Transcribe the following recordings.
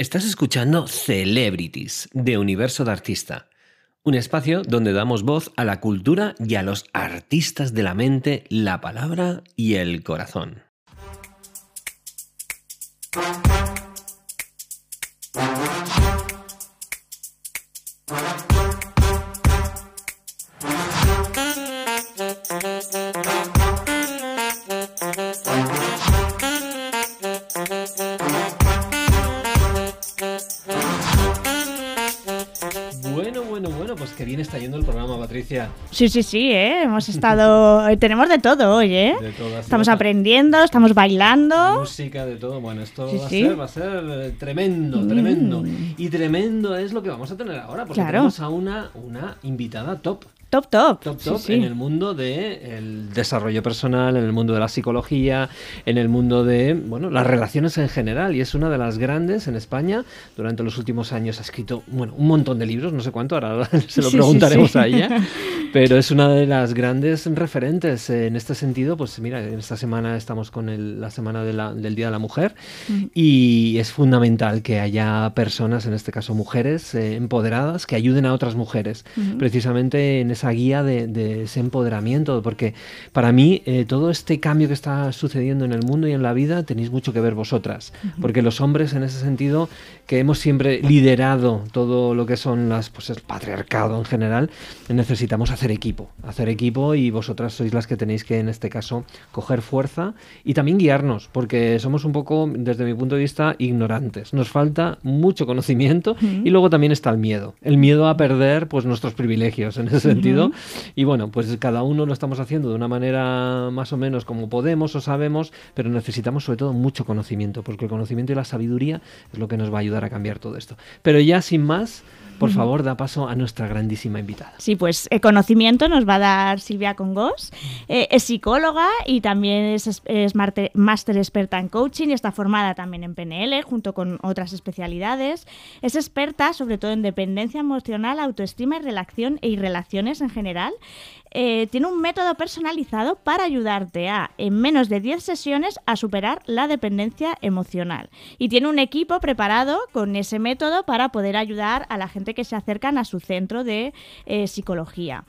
Estás escuchando Celebrities de Universo de Artista, un espacio donde damos voz a la cultura y a los artistas de la mente, la palabra y el corazón. Patricia. Sí, sí, sí, ¿eh? hemos estado... tenemos de todo hoy, ¿eh? De todo, así Estamos aprendiendo, estamos bailando. Música, de todo. Bueno, esto Sí, va, sí. A ser, va a ser eh, tremendo, tremendo. Y tremendo es lo que vamos a tener ahora, porque Claro. tenemos a una, una invitada top. Top, top. Top, top sí. en el mundo del desarrollo personal, en el mundo de la psicología, en el mundo de bueno, las relaciones en general. Y es una de las grandes en España. Durante los últimos años ha escrito bueno, un montón de libros, no sé cuánto, ahora se lo Sí, preguntaremos sí. a ella. Pero es una de las grandes referentes en este sentido. Pues mira, en esta semana estamos con el- la semana de la- del Día de la Mujer y es fundamental que haya personas, en este caso mujeres, eh, empoderadas, que ayuden a otras mujeres, precisamente en esa guía de, de ese empoderamiento, porque para mí eh, todo este cambio que está sucediendo en el mundo y en la vida tenéis mucho que ver vosotras, porque los hombres en ese sentido que hemos siempre liderado todo lo que son las, pues el patriarcado en general, necesitamos hacer equipo, hacer equipo y vosotras sois las que tenéis que en este caso coger fuerza y también guiarnos, porque somos un poco, desde mi punto de vista, ignorantes. Nos falta mucho conocimiento y luego también está el miedo, el miedo a perder pues nuestros privilegios en ese sentido. Y bueno, pues cada uno lo estamos haciendo de una manera más o menos como podemos o sabemos, pero necesitamos sobre todo mucho conocimiento, porque el conocimiento y la sabiduría es lo que nos va a ayudar a cambiar todo esto. Pero ya sin más, por favor, da paso a nuestra grandísima invitada. Sí, pues eh, conocimiento nos va a dar Silvia Congos. Eh, es psicóloga y también es, es- máster experta en coaching y está formada también en PNL junto con otras especialidades. Es experta sobre todo en dependencia emocional, autoestima y relación y relaciones en general. Eh, tiene un método personalizado para ayudarte a, en menos de 10 sesiones, a superar la dependencia emocional. Y tiene un equipo preparado con ese método para poder ayudar a la gente que se acercan a su centro de eh, psicología.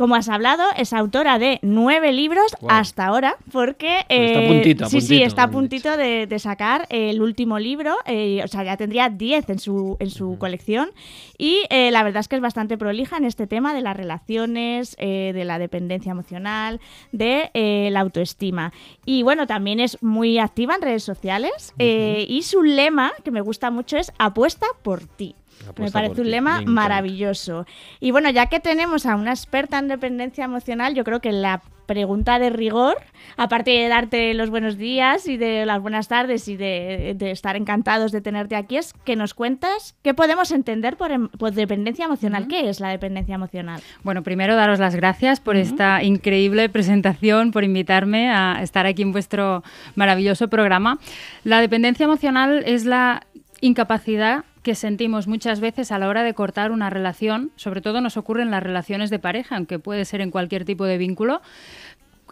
Como has hablado, es autora de nueve libros hasta ahora, porque... Pues está eh, puntito, sí, sí, está a puntito de, de sacar el último libro, eh, o sea, ya tendría 10 en su, en su colección. Y eh, la verdad es que es bastante prolija en este tema de las relaciones, eh, de la dependencia emocional, de eh, la autoestima. Y bueno, también es muy activa en redes sociales eh, y su lema, que me gusta mucho, es apuesta por ti. Me parece un lema maravilloso. Y bueno, ya que tenemos a una experta en dependencia emocional, yo creo que la pregunta de rigor, aparte de darte los buenos días y de las buenas tardes y de, de estar encantados de tenerte aquí, es que nos cuentas qué podemos entender por, em- por dependencia emocional. ¿Qué es la dependencia emocional? Bueno, primero daros las gracias por esta increíble presentación, por invitarme a estar aquí en vuestro maravilloso programa. La dependencia emocional es la incapacidad que sentimos muchas veces a la hora de cortar una relación, sobre todo nos ocurre en las relaciones de pareja, aunque puede ser en cualquier tipo de vínculo,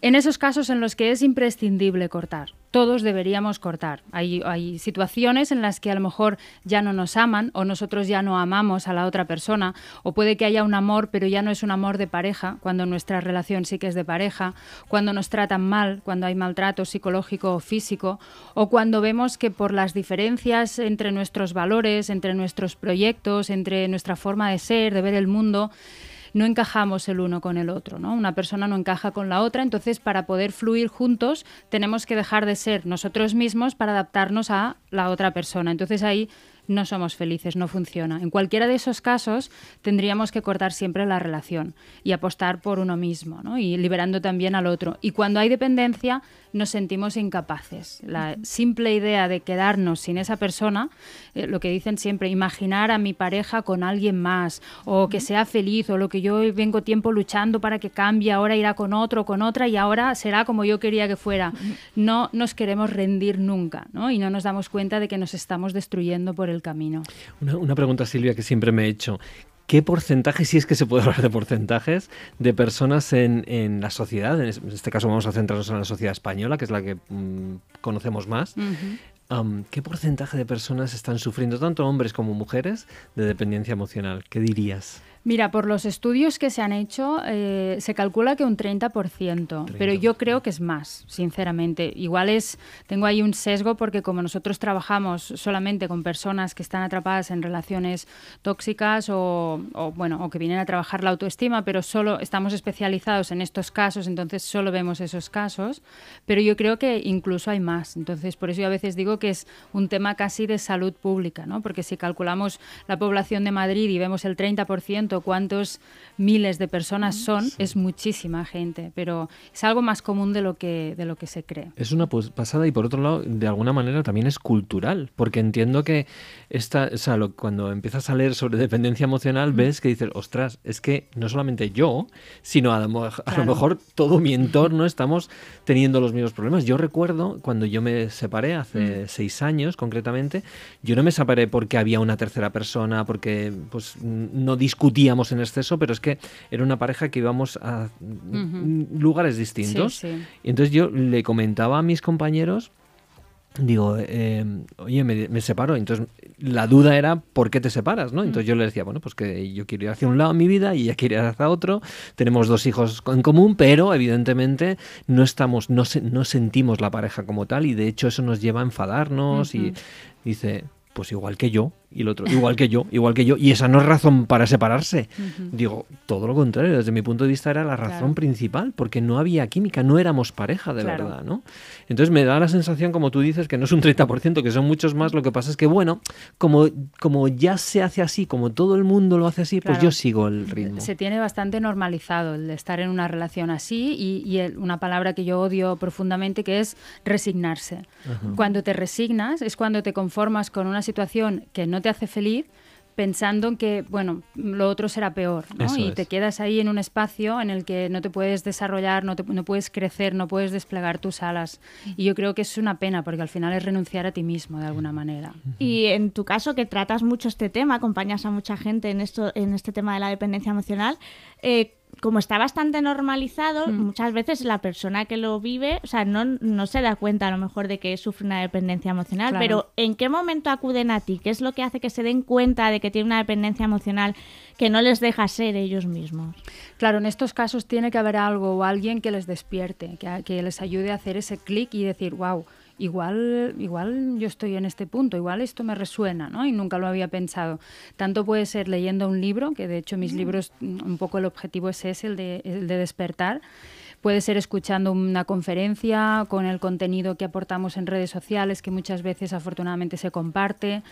en esos casos en los que es imprescindible cortar. Todos deberíamos cortar. Hay, situaciones en las que a lo mejor ya no nos aman o nosotros ya no amamos a la otra persona o puede que haya un amor pero ya no es un amor de pareja cuando nuestra relación sí que es de pareja, cuando nos tratan mal, cuando hay maltrato psicológico o físico o cuando vemos que por las diferencias entre nuestros valores, entre nuestros proyectos, entre nuestra forma de ser, de ver el mundo, no encajamos el uno con el otro, ¿no? Una persona no encaja con la otra, entonces para poder fluir juntos tenemos que dejar de ser nosotros mismos para adaptarnos a la otra persona. Entonces ahí no somos felices, no funciona. En cualquiera de esos casos tendríamos que cortar siempre la relación y apostar por uno mismo, ¿no? Y liberando también al otro. Y cuando hay dependencia nos sentimos incapaces. La simple idea de quedarnos sin esa persona, eh, lo que dicen siempre, imaginar a mi pareja con alguien más o que sea feliz o lo que yo vengo tiempo luchando para que cambie, ahora irá con otro, con otra y ahora será como yo quería que fuera. No nos queremos rendir nunca, ¿no? Y no nos damos cuenta de que nos estamos destruyendo por el camino. Una, una pregunta, Silvia, que siempre me he hecho. ¿Qué porcentaje, si es que se puede hablar de porcentajes, de personas en, en la sociedad, en es- en este caso vamos a centrarnos en la sociedad española, que es la que mm, conocemos más, ¿qué porcentaje de personas están sufriendo, tanto hombres como mujeres, de dependencia emocional? ¿Qué dirías? Mira, por los estudios que se han hecho, eh, se calcula que un 30%, pero yo creo que es más, sinceramente. Igual es, tengo ahí un sesgo porque como nosotros trabajamos solamente con personas que están atrapadas en relaciones tóxicas o, bueno, o que vienen a trabajar la autoestima, pero solo estamos especializados en estos casos, entonces solo vemos esos casos, pero yo creo que incluso hay más. Entonces, por eso yo a veces digo que es un tema casi de salud pública, ¿no? Porque si calculamos la población de Madrid y vemos el 30%, cuántos miles de personas son, es muchísima gente, pero es algo más común de lo que, de lo que se cree. Es una pues, pasada y por otro lado, de alguna manera también es cultural, porque entiendo que esta, o sea, cuando empiezas a leer sobre dependencia emocional, ves que dices, ostras, es que no solamente yo, sino a lo, a lo mejor todo mi entorno estamos teniendo los mismos problemas. Yo recuerdo cuando yo me separé hace seis años concretamente, yo no me separé porque había una tercera persona, porque pues no discutía íbamos en exceso, pero es que era una pareja que íbamos a lugares distintos. Y entonces yo le comentaba a mis compañeros digo, eh, oye, me, separo. Entonces, la duda era, ¿por qué te separas? ¿no? Entonces yo le decía, bueno, pues que yo quiero ir hacia un lado en mi vida y ella quiere ir hacia otro. Tenemos dos hijos en común, pero evidentemente no estamos, no, no sentimos la pareja como tal y de hecho eso nos lleva a enfadarnos y dice, pues igual que yo, y el otro, igual que yo, igual que yo, y esa no es razón para separarse. Digo, todo lo contrario, desde mi punto de vista era la razón principal, porque no había química, no éramos pareja de verdad, ¿no? Entonces me da la sensación, como tú dices, que no es un 30%, que son muchos más, lo que pasa es que, bueno, como, como ya se hace así, como todo el mundo lo hace así, pues yo sigo el ritmo. Se tiene bastante normalizado el de estar en una relación así y, una palabra que yo odio profundamente que es resignarse. Cuando te resignas es cuando te conformas con una situación que no te hace feliz pensando en que, bueno, lo otro será peor, ¿no? y te quedas ahí en un espacio en el que no te puedes desarrollar, no, no puedes crecer, no puedes desplegar tus alas. Y yo creo que es una pena, porque al final es renunciar a ti mismo, de alguna manera. Y en tu caso, que tratas mucho este tema, acompañas a mucha gente en, esto, en este tema de la dependencia emocional, eh, como está bastante normalizado, mm. muchas veces la persona que lo vive, o sea, no, no se da cuenta a lo mejor de que sufre una dependencia emocional, pero ¿en qué momento acuden a ti? ¿Qué es lo que hace que se den cuenta de que tiene una dependencia emocional que no les deja ser ellos mismos? Claro, en estos casos tiene que haber algo o alguien que les despierte, que, que les ayude a hacer ese clic y decir, wow, igual, igual yo estoy en este punto, igual esto me resuena, ¿no? Y nunca lo había pensado. Tanto puede ser leyendo un libro, que de hecho mis libros, un poco el objetivo es ese, el de, el de despertar. Puede ser escuchando una conferencia con el contenido que aportamos en redes sociales, que muchas veces afortunadamente se comparte,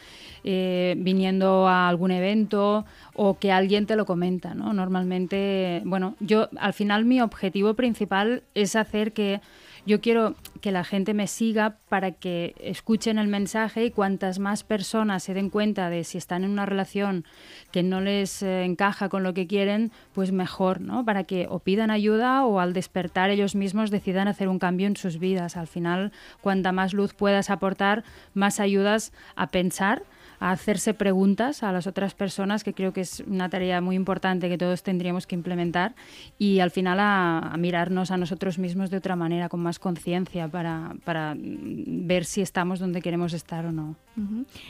eh, viniendo a algún evento o que alguien te lo comenta. ¿no? Normalmente, bueno, yo al final mi objetivo principal es hacer que yo quiero que la gente me siga para que escuchen el mensaje y cuantas más personas se den cuenta de si están en una relación que no les eh, encaja con lo que quieren, pues mejor, ¿no? Para que o pidan ayuda o al despertar ellos mismos decidan hacer un cambio en sus vidas. Al final, cuanta más luz puedas aportar, más ayudas a pensar a hacerse preguntas a las otras personas, que creo que es una tarea muy importante que todos tendríamos que implementar, y al final a, mirarnos a nosotros mismos de otra manera, con más conciencia, para, para, ver si estamos donde queremos estar o no.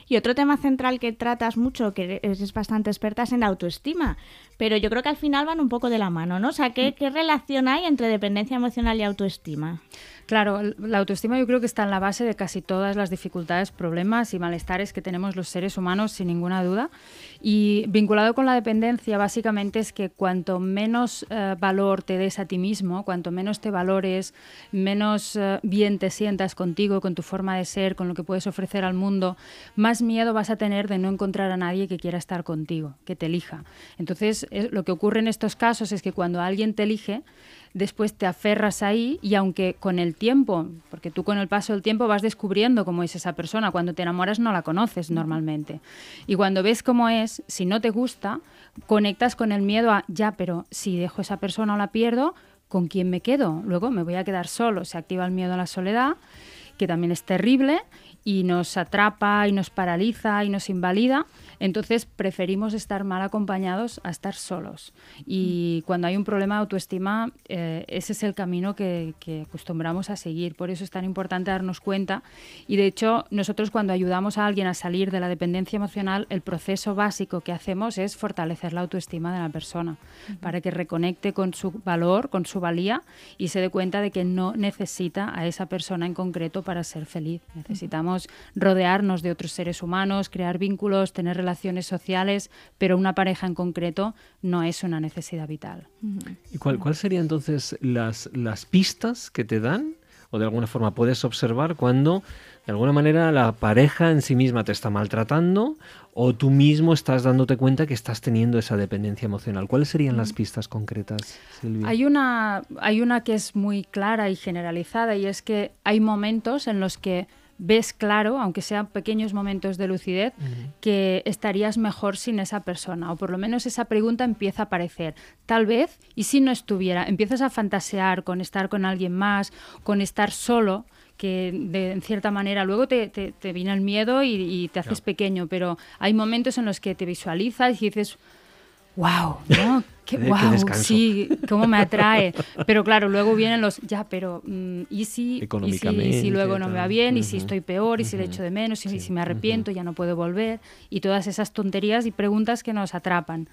Y otro tema central que tratas mucho, que eres bastante experta, es en la autoestima, pero yo creo que al final van un poco de la mano, ¿no? O sea, ¿qué, qué relación hay entre dependencia emocional y autoestima? Claro, la autoestima yo creo que está en la base de casi todas las dificultades, problemas y malestares que tenemos los seres humanos, sin ninguna duda. Y vinculado con la dependencia, básicamente es que cuanto menos eh, valor te des a ti mismo, cuanto menos te valores, menos eh, bien te sientas contigo, con tu forma de ser, con lo que puedes ofrecer al mundo, más miedo vas a tener de no encontrar a nadie que quiera estar contigo, que te elija. Entonces, lo que ocurre en estos casos es que cuando alguien te elige, después te aferras ahí y aunque con el tiempo, porque tú con el paso del tiempo vas descubriendo cómo es esa persona, cuando te enamoras no la conoces normalmente. Y cuando ves cómo es, si no te gusta, conectas con el miedo a, ya, pero si dejo esa persona o la pierdo, ¿con quién me quedo? Luego me voy a quedar solo, se activa el miedo a la soledad, que también es terrible, y nos atrapa y nos paraliza y nos invalida, entonces preferimos estar mal acompañados a estar solos. Y cuando hay un problema de autoestima, eh, ese es el camino que, acostumbramos a seguir. Por eso es tan importante darnos cuenta. Y de hecho, nosotros cuando ayudamos a alguien a salir de la dependencia emocional, el proceso básico que hacemos es fortalecer la autoestima de la persona, para que reconecte con su valor, con su valía y se dé cuenta de que no necesita a esa persona en concreto para ser feliz. Necesitamos rodearnos de otros seres humanos, crear vínculos, tener relaciones sociales, pero una pareja en concreto no es una necesidad vital. ¿Y cuál, cuál serían entonces las, las pistas que te dan? o de alguna forma puedes observar cuando de alguna manera la pareja en sí misma te está maltratando o tú mismo estás dándote cuenta que estás teniendo esa dependencia emocional. ¿Cuáles serían las pistas concretas, Silvia? Hay una, hay una que es muy clara y generalizada y es que hay momentos en los que ves claro, aunque sean pequeños momentos de lucidez, que estarías mejor sin esa persona. O por lo menos esa pregunta empieza a aparecer. Tal vez, y si no estuviera, empiezas a fantasear con estar con alguien más, con estar solo que de en cierta manera luego te, te, viene el miedo y, te haces pequeño, pero hay momentos en los que te visualizas y dices, wow, ¿no? Qué, wow, sí, cómo me atrae. Pero claro, luego vienen los, ya, pero mm, ¿y, si, y, si, luego no me va bien? ¿Y si estoy peor? ¿Y si le echo de menos? ¿Y si me arrepiento? Ya no puedo volver. Y todas esas tonterías y preguntas que nos atrapan.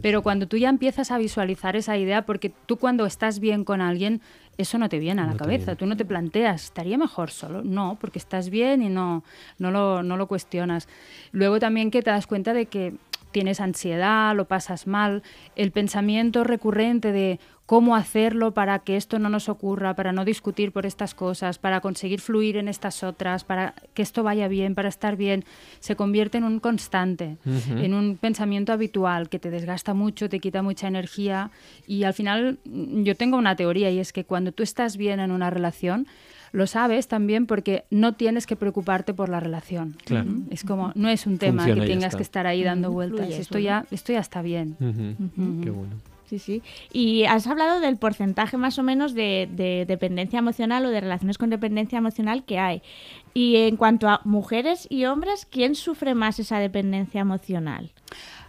Pero cuando tú ya empiezas a visualizar esa idea, porque tú cuando estás bien con alguien, eso no te viene a la cabeza. Tú no te planteas, ¿estaría mejor solo? No, porque estás bien y no, no, lo, no lo cuestionas. Luego también que te das cuenta de que tienes ansiedad, lo pasas mal, el pensamiento recurrente de cómo hacerlo para que esto no nos ocurra, para no discutir por estas cosas, para conseguir fluir en estas otras, para que esto vaya bien, para estar bien, se convierte en un constante, en un pensamiento habitual que te desgasta mucho, te quita mucha energía. Y al final yo tengo una teoría y es que cuando tú estás bien en una relación, lo sabes también porque no tienes que preocuparte por la relación. Es como, no es un tema que tengas que estar ahí dando vueltas. esto, ya, esto ya está bien. Qué bueno. Sí, sí. Y has hablado del porcentaje más o menos de, de, dependencia emocional o de relaciones con dependencia emocional que hay. Y en cuanto a mujeres y hombres, ¿quién sufre más esa dependencia emocional?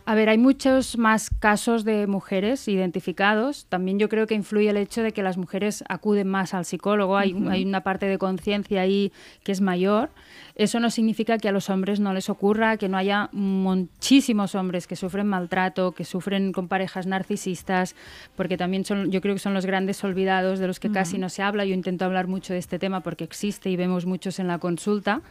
A ver, hay muchos más casos de mujeres identificados. También yo creo que influye el hecho de que las mujeres acuden más al psicólogo. Hay, hay una parte de conciencia ahí que es mayor. Eso no significa que a los hombres no les ocurra, que no haya muchísimos hombres que sufren maltrato, que sufren con parejas narcisistas, porque también son, yo creo que son los grandes olvidados de los que casi no se habla. Yo intento hablar mucho de este tema porque existe y vemos muchos en la consulta,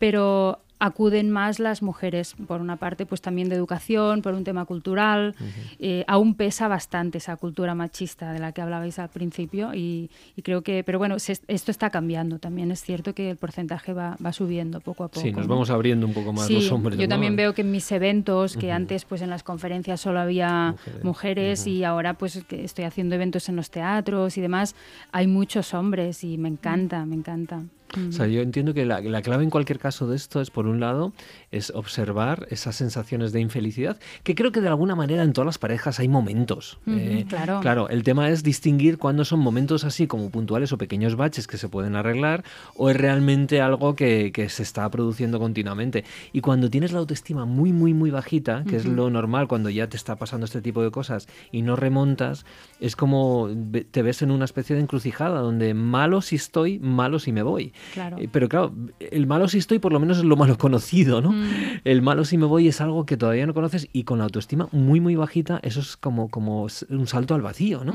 pero acuden más las mujeres, por una parte, pues también de educación, por un tema cultural. Eh, aún pesa bastante esa cultura machista de la que hablabais al principio y, creo que, pero bueno, esto está cambiando. También es cierto que el porcentaje va, subiendo poco a poco. Sí, nos vamos abriendo un poco más los hombres. Yo también veo que en mis eventos, que antes pues en las conferencias solo había mujeres, y ahora pues que estoy haciendo eventos en los teatros y demás, hay muchos hombres y me encanta, me encanta. O sea, yo entiendo que la, clave en cualquier caso de esto es, por un lado, es observar esas sensaciones de infelicidad, que creo que de alguna manera en todas las parejas hay momentos. Eh, claro. claro, el tema es distinguir cuándo son momentos así como puntuales o pequeños baches que se pueden arreglar o es realmente algo que, se está produciendo continuamente. Y cuando tienes la autoestima muy, muy, muy bajita, que es lo normal cuando ya te está pasando este tipo de cosas y no remontas, es como te ves en una especie de encrucijada donde malo si estoy, malo si me voy. Eh, pero claro, el malo si estoy por lo menos es lo malo conocido, ¿no? Mm. El malo si me voy es algo que todavía no conoces y con la autoestima muy, muy bajita, eso es como, como un salto al vacío, ¿no?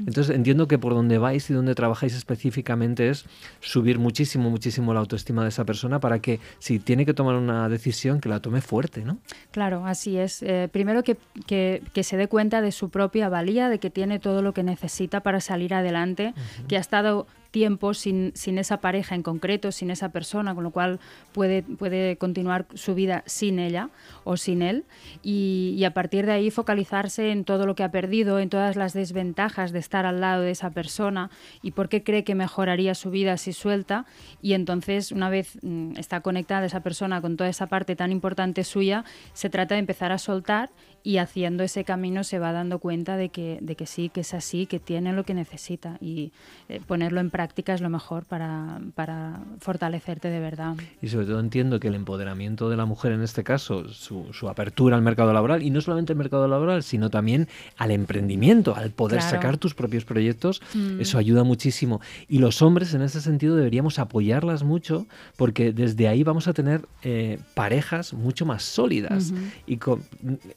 Entonces entiendo que por donde vais y donde trabajáis específicamente es subir muchísimo, muchísimo la autoestima de esa persona para que si tiene que tomar una decisión, que la tome fuerte, ¿no? Claro, así es. Eh, primero que, que, se dé cuenta de su propia valía, de que tiene todo lo que necesita para salir adelante, que ha estado tiempo sin, sin, esa pareja en concreto, sin esa persona, con lo cual puede, puede continuar su vida sin ella o sin él. Y, a partir de ahí focalizarse en todo lo que ha perdido, en todas las desventajas de estar al lado de esa persona y por qué cree que mejoraría su vida si suelta. Y entonces una vez mm, está conectada esa persona con toda esa parte tan importante suya, se trata de empezar a soltar y haciendo ese camino se va dando cuenta de que, de que sí, que es así, que tiene lo que necesita y eh, ponerlo en práctica es lo mejor para, para, fortalecerte de verdad. Y sobre todo entiendo que el empoderamiento de la mujer en este caso, su, su apertura al mercado laboral, y no solamente al mercado laboral, sino también al emprendimiento, al poder sacar tus propios proyectos, mm. eso ayuda muchísimo. Y los hombres en ese sentido deberíamos apoyarlas mucho porque desde ahí vamos a tener eh, parejas mucho más sólidas. Y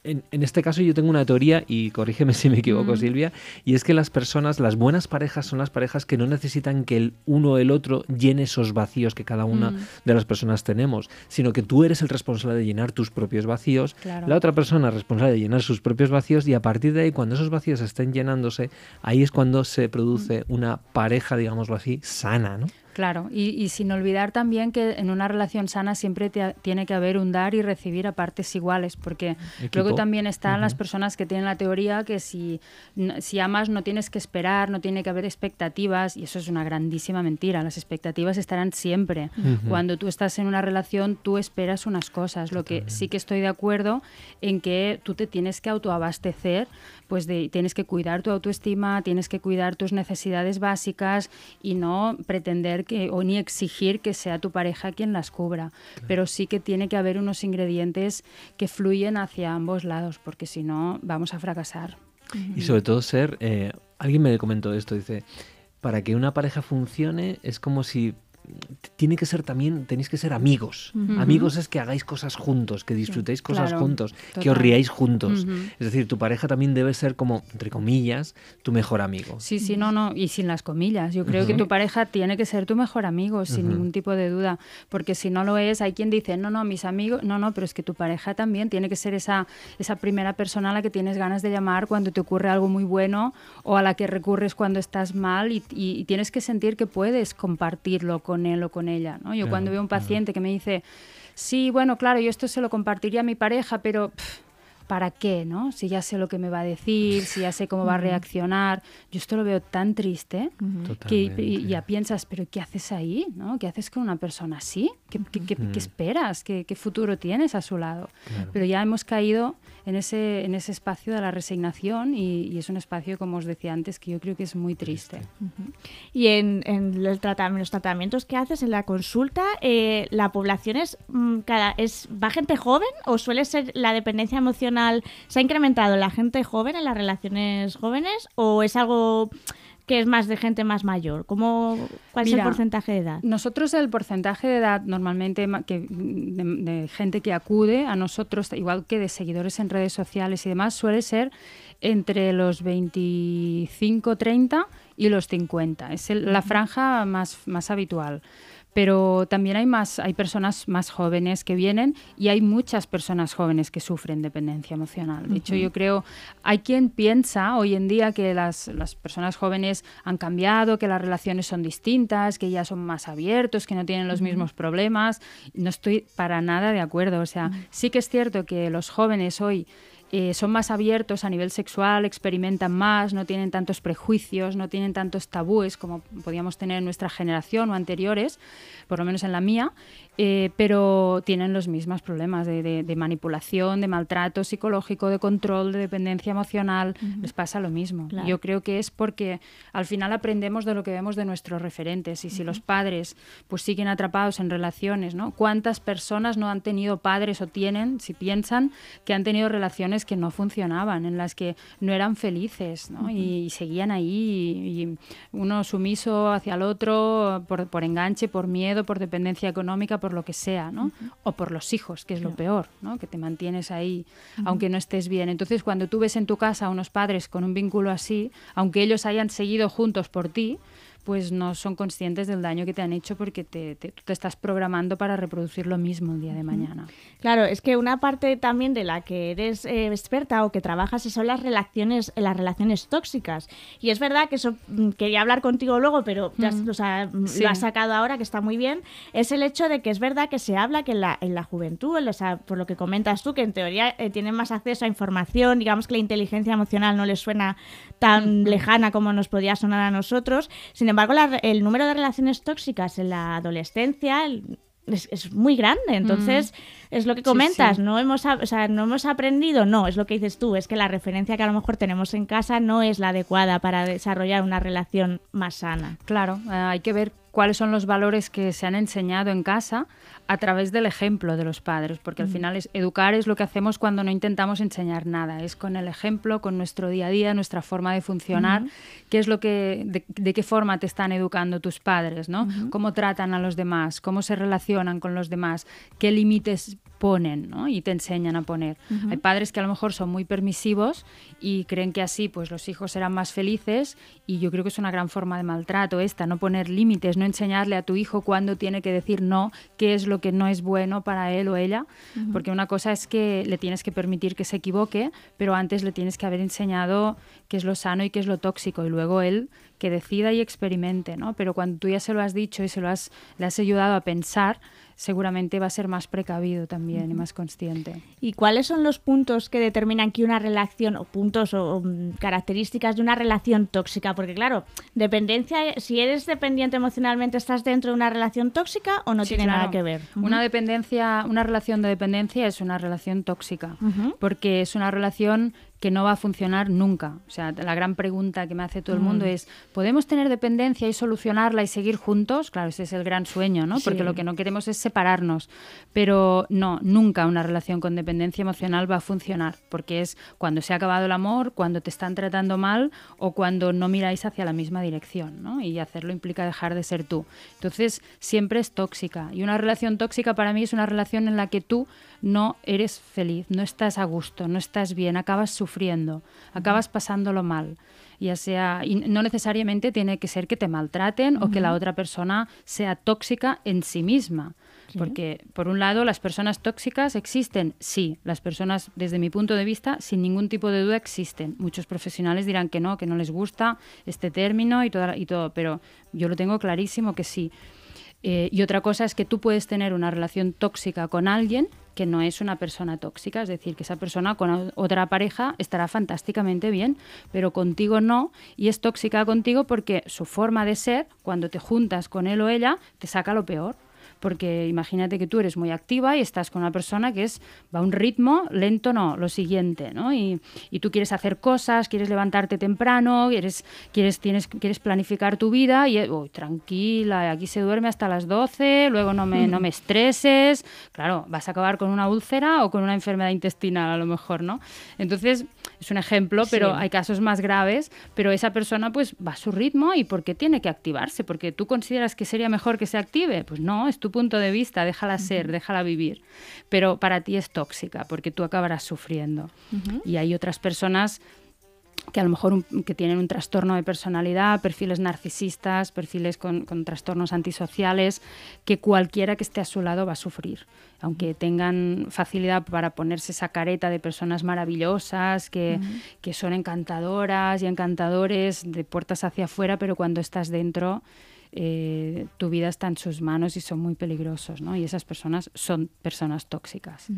en, en, este caso yo tengo una teoría, y corrígeme si me equivoco Silvia, y es que las personas, las buenas parejas son las parejas que no necesitan que el uno o el otro llene esos vacíos que cada una de las personas tenemos, sino que tú eres el responsable de llenar tus propios vacíos, la otra persona responsable de llenar sus propios vacíos y a partir de ahí cuando esos vacíos estén llenándose, ahí es cuando se produce una pareja, digámoslo así, sana, ¿no? Claro, y, sin olvidar también que en una relación sana siempre tiene que haber un dar y recibir a partes iguales, porque luego también están las personas que tienen la teoría que si, si amas no tienes que esperar, no tiene que haber expectativas, y eso es una grandísima mentira, las expectativas estarán siempre. Cuando tú estás en una relación, tú esperas unas cosas, lo que sí que estoy de acuerdo en que tú te tienes que autoabastecer pues de, tienes que cuidar tu autoestima, tienes que cuidar tus necesidades básicas y no pretender que o ni exigir que sea tu pareja quien las cubra, pero sí que tiene que haber unos ingredientes que fluyen hacia ambos lados, porque si no vamos a fracasar. Y sobre todo ser, eh, alguien me comentó esto, dice, para que una pareja funcione es como si tiene que ser también, tenéis que ser amigos. Amigos es que hagáis cosas juntos, que disfrutéis cosas juntos, que os riáis juntos. Es decir, tu pareja también debe ser como, entre comillas, tu mejor amigo. Sí, sí, no, no, y sin las comillas. Yo creo que tu pareja tiene que ser tu mejor amigo, sin ningún tipo de duda, porque si no lo es, hay quien dice, no, no, mis amigos, no, no, pero es que tu pareja también tiene que ser esa, esa primera persona a la que tienes ganas de llamar cuando te ocurre algo muy bueno o a la que recurres cuando estás mal y, y tienes que sentir que puedes compartirlo con él o con ella. ¿no? Yo cuando veo un paciente que me dice, sí, bueno, claro, yo esto se lo compartiría a mi pareja, pero... ¿para qué? ¿no? Si ya sé lo que me va a decir, si ya sé cómo va a reaccionar. Yo esto lo veo tan triste que ya piensas, pero ¿qué haces ahí? ¿no? ¿Qué haces con una persona así? ¿Qué, esperas? ¿Qué, futuro tienes a su lado? Pero ya hemos caído en ese, en ese espacio de la resignación y, es un espacio, como os decía antes, que yo creo que es muy triste. Y en, en los tratamientos que haces en la consulta, eh, ¿la población es, mm, cada, es va gente joven o suele ser la dependencia emocional? ¿Se ha incrementado la gente joven en las relaciones jóvenes o es algo que es más de gente más mayor? ¿Cómo, ¿Cuál es el porcentaje de edad? Nosotros el porcentaje de edad normalmente que, de, gente que acude a nosotros, igual que de seguidores en redes sociales y demás, suele ser entre los 25, 30 y los 50. Es la franja más, más habitual pero también hay más hay personas más jóvenes que vienen y hay muchas personas jóvenes que sufren dependencia emocional. De hecho, yo creo hay quien piensa hoy en día que las, las, personas jóvenes han cambiado, que las relaciones son distintas, que ya son más abiertos, que no tienen los mismos problemas. No estoy para nada de acuerdo. O sea, sí que es cierto que los jóvenes hoy eh, son más abiertos a nivel sexual, experimentan más, no tienen tantos prejuicios, no tienen tantos tabúes como podíamos tener en nuestra generación o anteriores, por lo menos en la mía, eh, pero tienen los mismos problemas de, manipulación, de maltrato psicológico, de control, de dependencia emocional, les pasa lo mismo. Yo creo que es porque al final aprendemos de lo que vemos de nuestros referentes y si los padres pues siguen atrapados en relaciones, ¿no? ¿Cuántas personas no han tenido padres o tienen, si piensan, que han tenido relaciones que no funcionaban, en las que no eran felices ¿no? y, seguían ahí y, uno sumiso hacia el otro por, por enganche, por miedo, por dependencia económica, por lo que sea, ¿no? O por los hijos, que es lo peor, ¿no? Que te mantienes ahí aunque no estés bien. Entonces, cuando tú ves en tu casa a unos padres con un vínculo así, aunque ellos hayan seguido juntos por ti, pues no son conscientes del daño que te han hecho porque te, te, te estás programando para reproducir lo mismo el día de mañana. Claro, es que una parte también de la que eres eh, experta o que trabajas son las relaciones, las relaciones tóxicas. Y es verdad que eso mm, quería hablar contigo luego, pero ya mm, lo has sacado ahora, que está muy bien. Es el hecho de que es verdad que se habla que en la, en la juventud, o sea, por lo que comentas tú, que en teoría eh, tienen más acceso a información, digamos que la inteligencia emocional no les suena tan lejana como nos podía sonar a nosotros. Sin embargo, el número de relaciones tóxicas en la adolescencia es, muy grande. Entonces, mm. es lo que comentas, No, hemos, o sea, no hemos aprendido, no, es lo que dices tú, es que la referencia que a lo mejor tenemos en casa no es la adecuada para desarrollar una relación más sana. Claro, eh, hay que ver cuáles son los valores que se han enseñado en casa a través del ejemplo de los padres, porque al final es, educar es lo que hacemos cuando no intentamos enseñar nada, es con el ejemplo, con nuestro día a día, nuestra forma de funcionar, qué es lo que, de, qué forma te están educando tus padres, ¿no? Cómo tratan a los demás, cómo se relacionan con los demás, qué límites ponen ¿no? y te enseñan a poner. Hay padres que a lo mejor son muy permisivos y creen que así pues los hijos serán más felices y yo creo que es una gran forma de maltrato esta, no poner límites, no enseñarle a tu hijo cuándo tiene que decir no, qué es lo que no es bueno para él o ella, porque una cosa es que le tienes que permitir que se equivoque, pero antes le tienes que haber enseñado qué es lo sano y qué es lo tóxico y luego él que decida y experimente, ¿no? Pero cuando tú ya se lo has dicho y se lo has, le has ayudado a pensar, seguramente va a ser más precavido también y más consciente. ¿Y cuáles son los puntos que determinan que una relación, o puntos o, mm, características de una relación tóxica? Porque claro, dependencia, si eres dependiente emocionalmente, ¿estás dentro de una relación tóxica o no tiene nada que ver? Una dependencia, una relación de dependencia es una relación tóxica, porque es una relación que no va a funcionar nunca. O sea, la gran pregunta que me hace todo el mundo mm. es, ¿podemos tener dependencia y solucionarla y seguir juntos? Claro, ese es el gran sueño, ¿no? Porque lo que no queremos es separarnos. Pero no, nunca una relación con dependencia emocional va a funcionar, porque es cuando se ha acabado el amor, cuando te están tratando mal o cuando no miráis hacia la misma dirección, ¿no? Y hacerlo implica dejar de ser tú. Entonces, siempre es tóxica. Y una relación tóxica para mí es una relación en la que tú no eres feliz, no estás a gusto, no estás bien, acabas sufriendo, acabas pasándolo mal. Ya sea, y no necesariamente tiene que ser que te maltraten o que la otra persona sea tóxica en sí misma. Porque, por un lado, las personas tóxicas existen, sí. Las personas, desde mi punto de vista, sin ningún tipo de duda, existen. Muchos profesionales dirán que no, que no les gusta este término y, y todo, pero yo lo tengo clarísimo que sí. Eh, y otra cosa es que tú puedes tener una relación tóxica con alguien que no es una persona tóxica, es decir, que esa persona con otra pareja estará fantásticamente bien, pero contigo no, y es tóxica contigo porque su forma de ser, cuando te juntas con él o ella, te saca lo peor porque imagínate que tú eres muy activa y estás con una persona que es va a un ritmo lento, no, lo siguiente, ¿no? Y, y tú quieres hacer cosas, quieres levantarte temprano, quieres, quieres, tienes, quieres planificar tu vida y, uy, tranquila, aquí se duerme hasta las 12, luego no me, no me estreses, claro, vas a acabar con una úlcera o con una enfermedad intestinal a lo mejor, ¿no? Entonces, es un ejemplo, pero hay casos más graves, pero esa persona pues va a su ritmo y ¿por qué tiene que activarse? Porque tú consideras que sería mejor que se active, pues no, es tu punto de vista, déjala ser, déjala vivir. Pero para ti es tóxica porque tú acabarás sufriendo. Y hay otras personas que a lo mejor que tienen un trastorno de personalidad, perfiles narcisistas, perfiles con, trastornos antisociales, que cualquiera que esté a su lado va a sufrir. Aunque tengan facilidad para ponerse esa careta de personas maravillosas, que, que son encantadoras y encantadores de puertas hacia afuera, pero cuando estás dentro eh, tu vida está en sus manos y son muy peligrosos, ¿no? Y esas personas son personas tóxicas.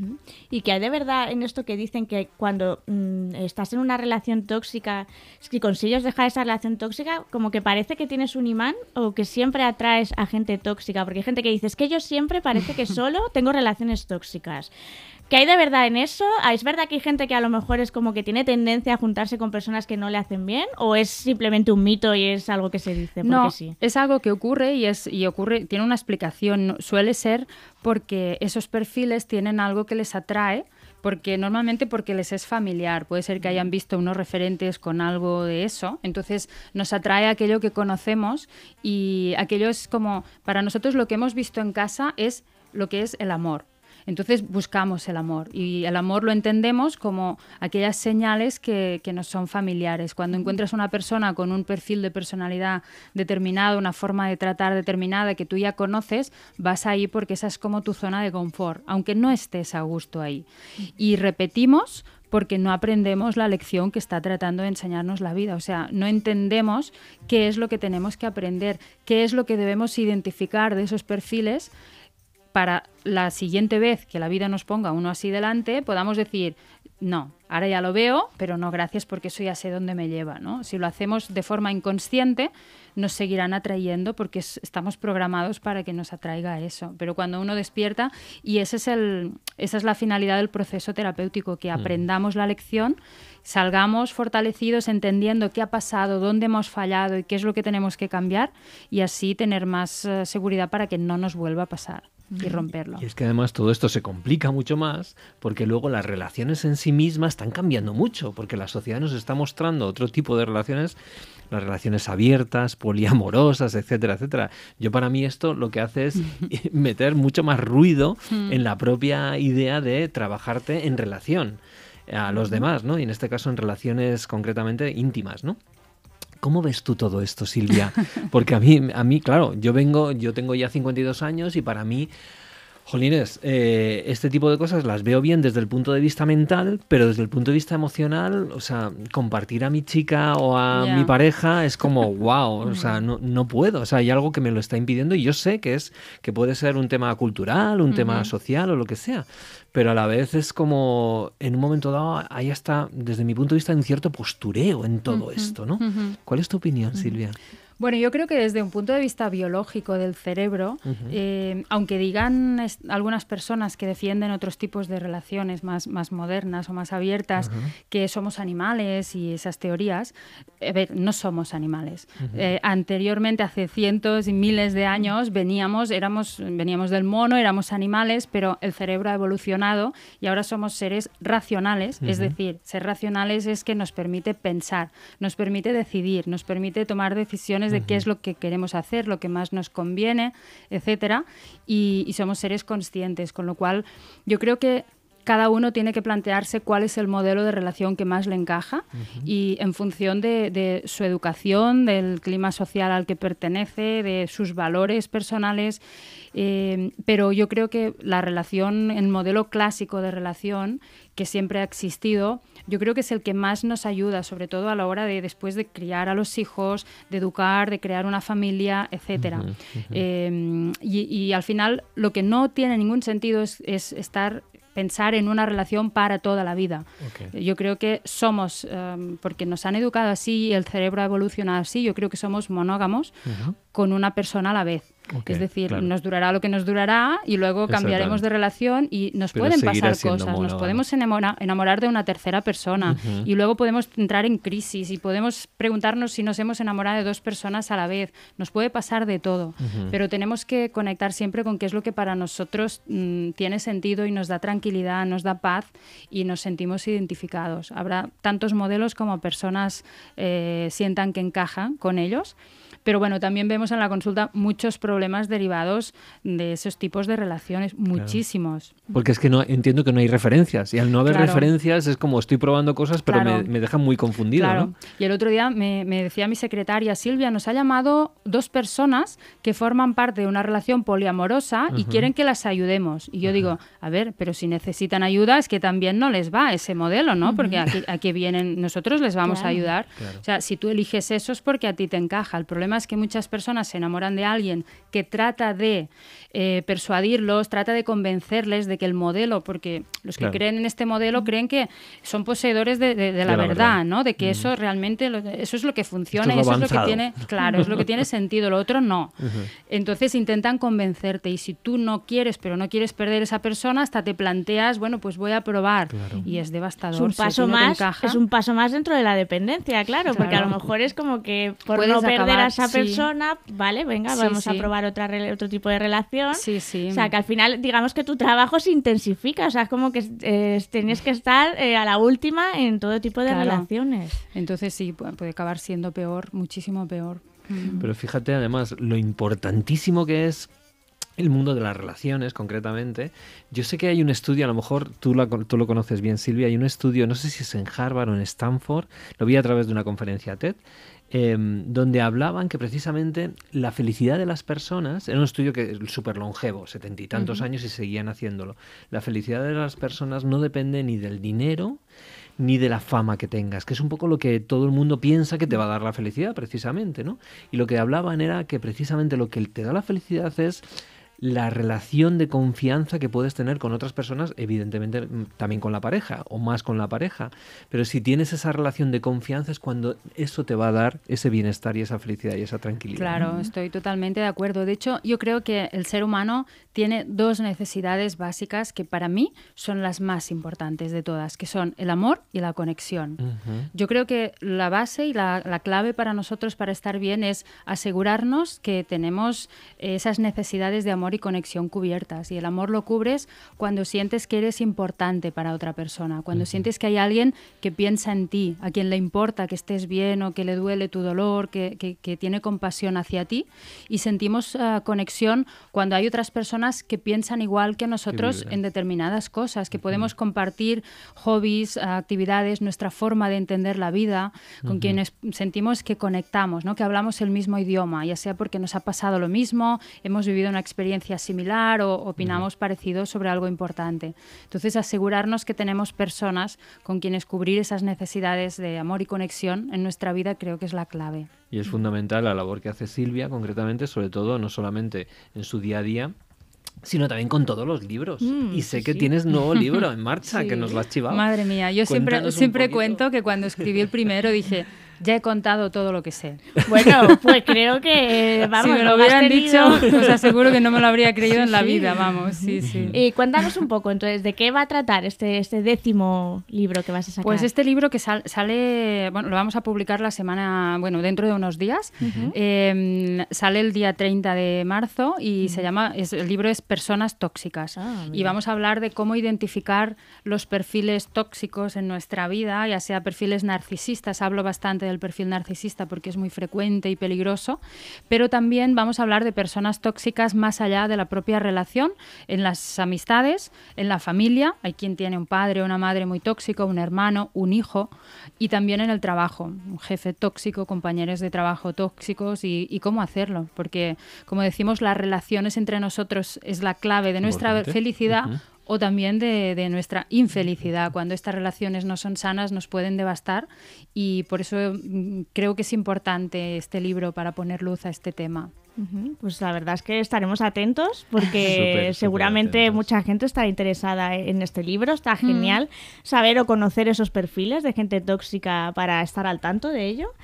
Y que hay de verdad en esto que dicen que cuando mm, estás en una relación tóxica, si consigues dejar esa relación tóxica, como que parece que tienes un imán o que siempre atraes a gente tóxica, porque hay gente que dice, es que yo siempre parece que solo tengo relaciones tóxicas. ¿Qué hay de verdad en eso? Ah, ¿Es verdad que hay gente que a lo mejor es como que tiene tendencia a juntarse con personas que no le hacen bien? ¿O es simplemente un mito y es algo que se dice? no, es algo que ocurre y, es, y ocurre, tiene una explicación. Suele ser porque esos perfiles tienen algo que les atrae porque normalmente porque les es familiar, puede ser que hayan visto unos referentes con algo de eso, entonces nos atrae aquello que conocemos y aquello es como, para nosotros lo que hemos visto en casa es lo que es el amor. Entonces buscamos el amor y el amor lo entendemos como aquellas señales que, nos son familiares. Cuando encuentras una persona con un perfil de personalidad determinado, una forma de tratar determinada que tú ya conoces, vas ahí porque esa es como tu zona de confort, aunque no estés a gusto ahí. Y repetimos porque no aprendemos la lección que está tratando de enseñarnos la vida. O sea, no entendemos qué es lo que tenemos que aprender, qué es lo que debemos identificar de esos perfiles para la siguiente vez que la vida nos ponga uno así delante, podamos decir, no, ahora ya lo veo, pero no gracias porque eso ya sé dónde me lleva. ¿no? Si lo hacemos de forma inconsciente, nos seguirán atrayendo porque estamos programados para que nos atraiga eso. Pero cuando uno despierta, y ese es el, esa es la finalidad del proceso terapéutico, que mm. aprendamos la lección, salgamos fortalecidos entendiendo qué ha pasado, dónde hemos fallado y qué es lo que tenemos que cambiar y así tener más eh, seguridad para que no nos vuelva a pasar y romperlo. Y es que además todo esto se complica mucho más porque luego las relaciones en sí mismas están cambiando mucho, porque la sociedad nos está mostrando otro tipo de relaciones, las relaciones abiertas, poliamorosas, etcétera, etcétera. Yo para mí esto lo que hace es meter mucho más ruido en la propia idea de trabajarte en relación a los demás, ¿no? Y en este caso en relaciones concretamente íntimas, ¿no? ¿Cómo ves tú todo esto, Silvia? Porque a mí, a mí, claro, yo vengo, yo tengo ya 52 años y para mí Jolines, eh, este tipo de cosas las veo bien desde el punto de vista mental, pero desde el punto de vista emocional, o sea, compartir a mi chica o a mi pareja es como, wow, o sea, no, no, puedo, o sea, hay algo que me lo está impidiendo y yo sé que es que puede ser un tema cultural, un tema social o lo que sea, pero a la vez es como, en un momento dado, hay hasta, desde mi punto de vista, un cierto postureo en todo esto, ¿no? ¿Cuál es tu opinión, Silvia? Bueno, yo creo que desde un punto de vista biológico del cerebro, eh, aunque digan algunas personas que defienden otros tipos de relaciones más, más modernas o más abiertas, que somos animales y esas teorías, a ver, no somos animales. Eh, anteriormente, hace cientos y miles de años, veníamos, éramos, veníamos del mono, éramos animales, pero el cerebro ha evolucionado y ahora somos seres racionales, es decir, ser racionales es que nos permite pensar, nos permite decidir, nos permite tomar decisiones de qué es lo que queremos hacer, lo que más nos conviene, etcétera, y, somos seres conscientes, con lo cual yo creo que cada uno tiene que plantearse cuál es el modelo de relación que más le encaja y en función de, su educación, del clima social al que pertenece, de sus valores personales. Eh, pero yo creo que la relación, el modelo clásico de relación que siempre ha existido, yo creo que es el que más nos ayuda, sobre todo a la hora de después de criar a los hijos, de educar, de crear una familia, etcétera. Em, y, al final lo que no tiene ningún sentido es, estar pensar en una relación para toda la vida. Yo creo que somos, em, porque nos han educado así, el cerebro ha evolucionado así, yo creo que somos monógamos con una persona a la vez es decir, nos durará lo que nos durará y luego cambiaremos de relación y nos pueden pasar cosas, nos podemos enamorar de una tercera persona y luego podemos entrar en crisis y podemos preguntarnos si nos hemos enamorado de dos personas a la vez. Nos puede pasar de todo, pero tenemos que conectar siempre con qué es lo que para nosotros mm, tiene sentido y nos da tranquilidad, nos da paz y nos sentimos identificados. Habrá tantos modelos como personas eh, sientan que encajan con ellos. Pero bueno, también vemos en la consulta muchos problemas derivados de esos tipos de relaciones, muchísimos. Porque es que no entiendo que no hay referencias y al no haber referencias es como estoy probando cosas pero me, me dejan muy confundido. Claro. Y el otro día me, decía mi secretaria Silvia, nos ha llamado dos personas que forman parte de una relación poliamorosa y quieren que las ayudemos. Y yo digo, a ver, pero si necesitan ayuda es que también no les va ese modelo, ¿no? Porque aquí, aquí vienen, nosotros les vamos a ayudar. O sea, si tú eliges eso es porque a ti te encaja. El problema es que muchas personas se enamoran de alguien que trata de eh, persuadirlos, trata de convencerles de que el modelo, porque los que creen en este modelo creen que son poseedores de, la, verdad, ¿no? De que eso realmente, eso es lo que funciona y eso es lo que tiene, claro, es lo que tiene sentido, lo otro no. Entonces intentan convencerte y si tú no quieres, pero no quieres perder esa persona, hasta te planteas, bueno, pues voy a probar y es devastador. Es un paso más, es un paso más dentro de la dependencia, claro, porque a lo mejor es como que por no perder a esa persona, vale, venga, vamos a probar otra otro tipo de relación. Sí, sí. O sea, que al final, digamos que tu trabajo se intensifica, o sea, es como que eh, tenías que estar eh, a la última en todo tipo de relaciones. Entonces sí, puede acabar siendo peor, muchísimo peor. Mm. Pero fíjate además lo importantísimo que es el mundo de las relaciones concretamente. Yo sé que hay un estudio, a lo mejor tú lo, tú lo conoces bien Silvia, hay un estudio, no sé si es en Harvard o en Stanford, lo vi a través de una conferencia TED, Em, donde hablaban que precisamente la felicidad de las personas, era un estudio que es súper longevo, setenta y tantos años y seguían haciéndolo, la felicidad de las personas no depende ni del dinero ni de la fama que tengas, que es un poco lo que todo el mundo piensa que te va a dar la felicidad precisamente, ¿no? Y lo que hablaban era que precisamente lo que te da la felicidad es la relación de confianza que puedes tener con otras personas, evidentemente mm, también con la pareja o más con la pareja, pero si tienes esa relación de confianza es cuando eso te va a dar ese bienestar y esa felicidad y esa tranquilidad. Claro, estoy totalmente de acuerdo. De hecho, yo creo que el ser humano tiene dos necesidades básicas que para mí son las más importantes de todas, que son el amor y la conexión. Yo creo que la base y la, la clave para nosotros para estar bien es asegurarnos que tenemos esas necesidades de amor y conexión cubiertas. Y el amor lo cubres cuando sientes que eres importante para otra persona, cuando sientes que hay alguien que piensa en ti, a quien le importa que estés bien o que le duele tu dolor, que, que, tiene compasión hacia ti. Y sentimos uh, conexión cuando hay otras personas que piensan igual que nosotros en determinadas cosas, que podemos compartir hobbies, actividades, nuestra forma de entender la vida, con quienes sentimos que conectamos, ¿no? que hablamos el mismo idioma, ya sea porque nos ha pasado lo mismo, hemos vivido una experiencia similar o opinamos parecido sobre algo importante. Entonces, asegurarnos que tenemos personas con quienes cubrir esas necesidades de amor y conexión en nuestra vida creo que es la clave. Y es fundamental la labor que hace Silvia, concretamente, sobre todo, no solamente en su día a día, sino también con todos los libros. Mm, y sé que tienes nuevo libro en marcha, que nos lo has chivado. Madre mía, yo siempre, siempre cuento que cuando escribí el primero dije, ya he contado todo lo que sé. Bueno, pues creo que, vamos, si me lo, hubieran dicho, os aseguro que no me lo habría creído en la vida, vamos, sí, sí. Y cuéntanos un poco, entonces, ¿de qué va a tratar este, este décimo libro que vas a sacar? Pues este libro que sale, bueno, lo vamos a publicar la semana, bueno, dentro de unos días, em, sale el día 30 de marzo y se llama, el libro es Personas Tóxicas. Ah, y vamos a hablar de cómo identificar los perfiles tóxicos en nuestra vida, ya sea perfiles narcisistas, hablo bastante del perfil narcisista porque es muy frecuente y peligroso, pero también vamos a hablar de personas tóxicas más allá de la propia relación, en las amistades, en la familia, hay quien tiene un padre o una madre muy tóxico, un hermano, un hijo, y también en el trabajo, un jefe tóxico, compañeros de trabajo tóxicos y, cómo hacerlo, porque como decimos, las relaciones entre nosotros es la clave de nuestra felicidad o también de, nuestra infelicidad. Cuando estas relaciones no son sanas nos pueden devastar y por eso mm, creo que es importante este libro para poner luz a este tema. Pues la verdad es que estaremos atentos porque seguramente mucha gente estará interesada en este libro. Está genial saber o conocer esos perfiles de gente tóxica para estar al tanto de ello.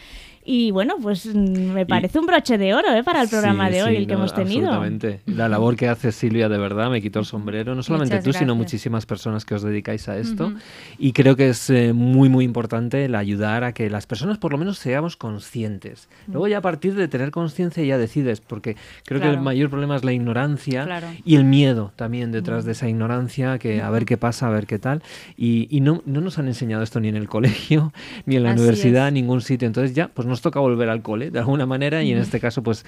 Y bueno, pues mm, me parece un broche de oro ¿eh? para el programa de hoy, el que hemos tenido. Absolutamente. La labor que hace Silvia, de verdad, me quito el sombrero. No solamente tú, sino muchísimas personas que os dedicáis a esto. Y creo que es eh, muy, muy importante el ayudar a que las personas por lo menos seamos conscientes. Luego ya a partir de tener conciencia ya decides, porque creo que el mayor problema es la ignorancia y el miedo también detrás de esa ignorancia, que a ver qué pasa, a ver qué tal. Y, y no, no, nos han enseñado esto ni en el colegio, ni en la universidad, en ningún sitio. Entonces ya, pues no nos toca volver al cole de alguna manera y en este caso pues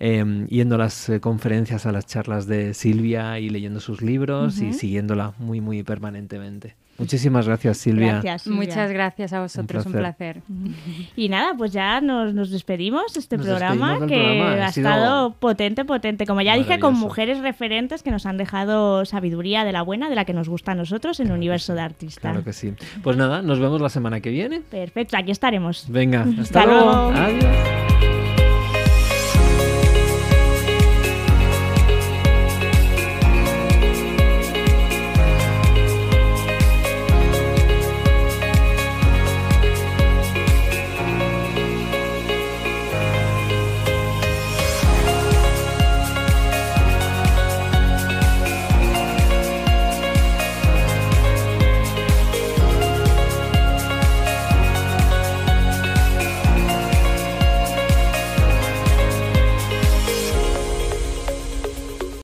em, yendo a las eh, conferencias, a las charlas de Silvia y leyendo sus libros y siguiéndola muy muy permanentemente. Muchísimas gracias, Silvia. Muchas gracias a vosotros, un placer. Y nada, pues ya nos, despedimos de este programa que ha, estado potente, potente. Como ya dije, con mujeres referentes que nos han dejado sabiduría de la buena, de la que nos gusta a nosotros en el universo de artistas. Claro que sí. Pues nada, nos vemos la semana que viene. Perfecto, aquí estaremos. Venga, hasta, luego. Adiós.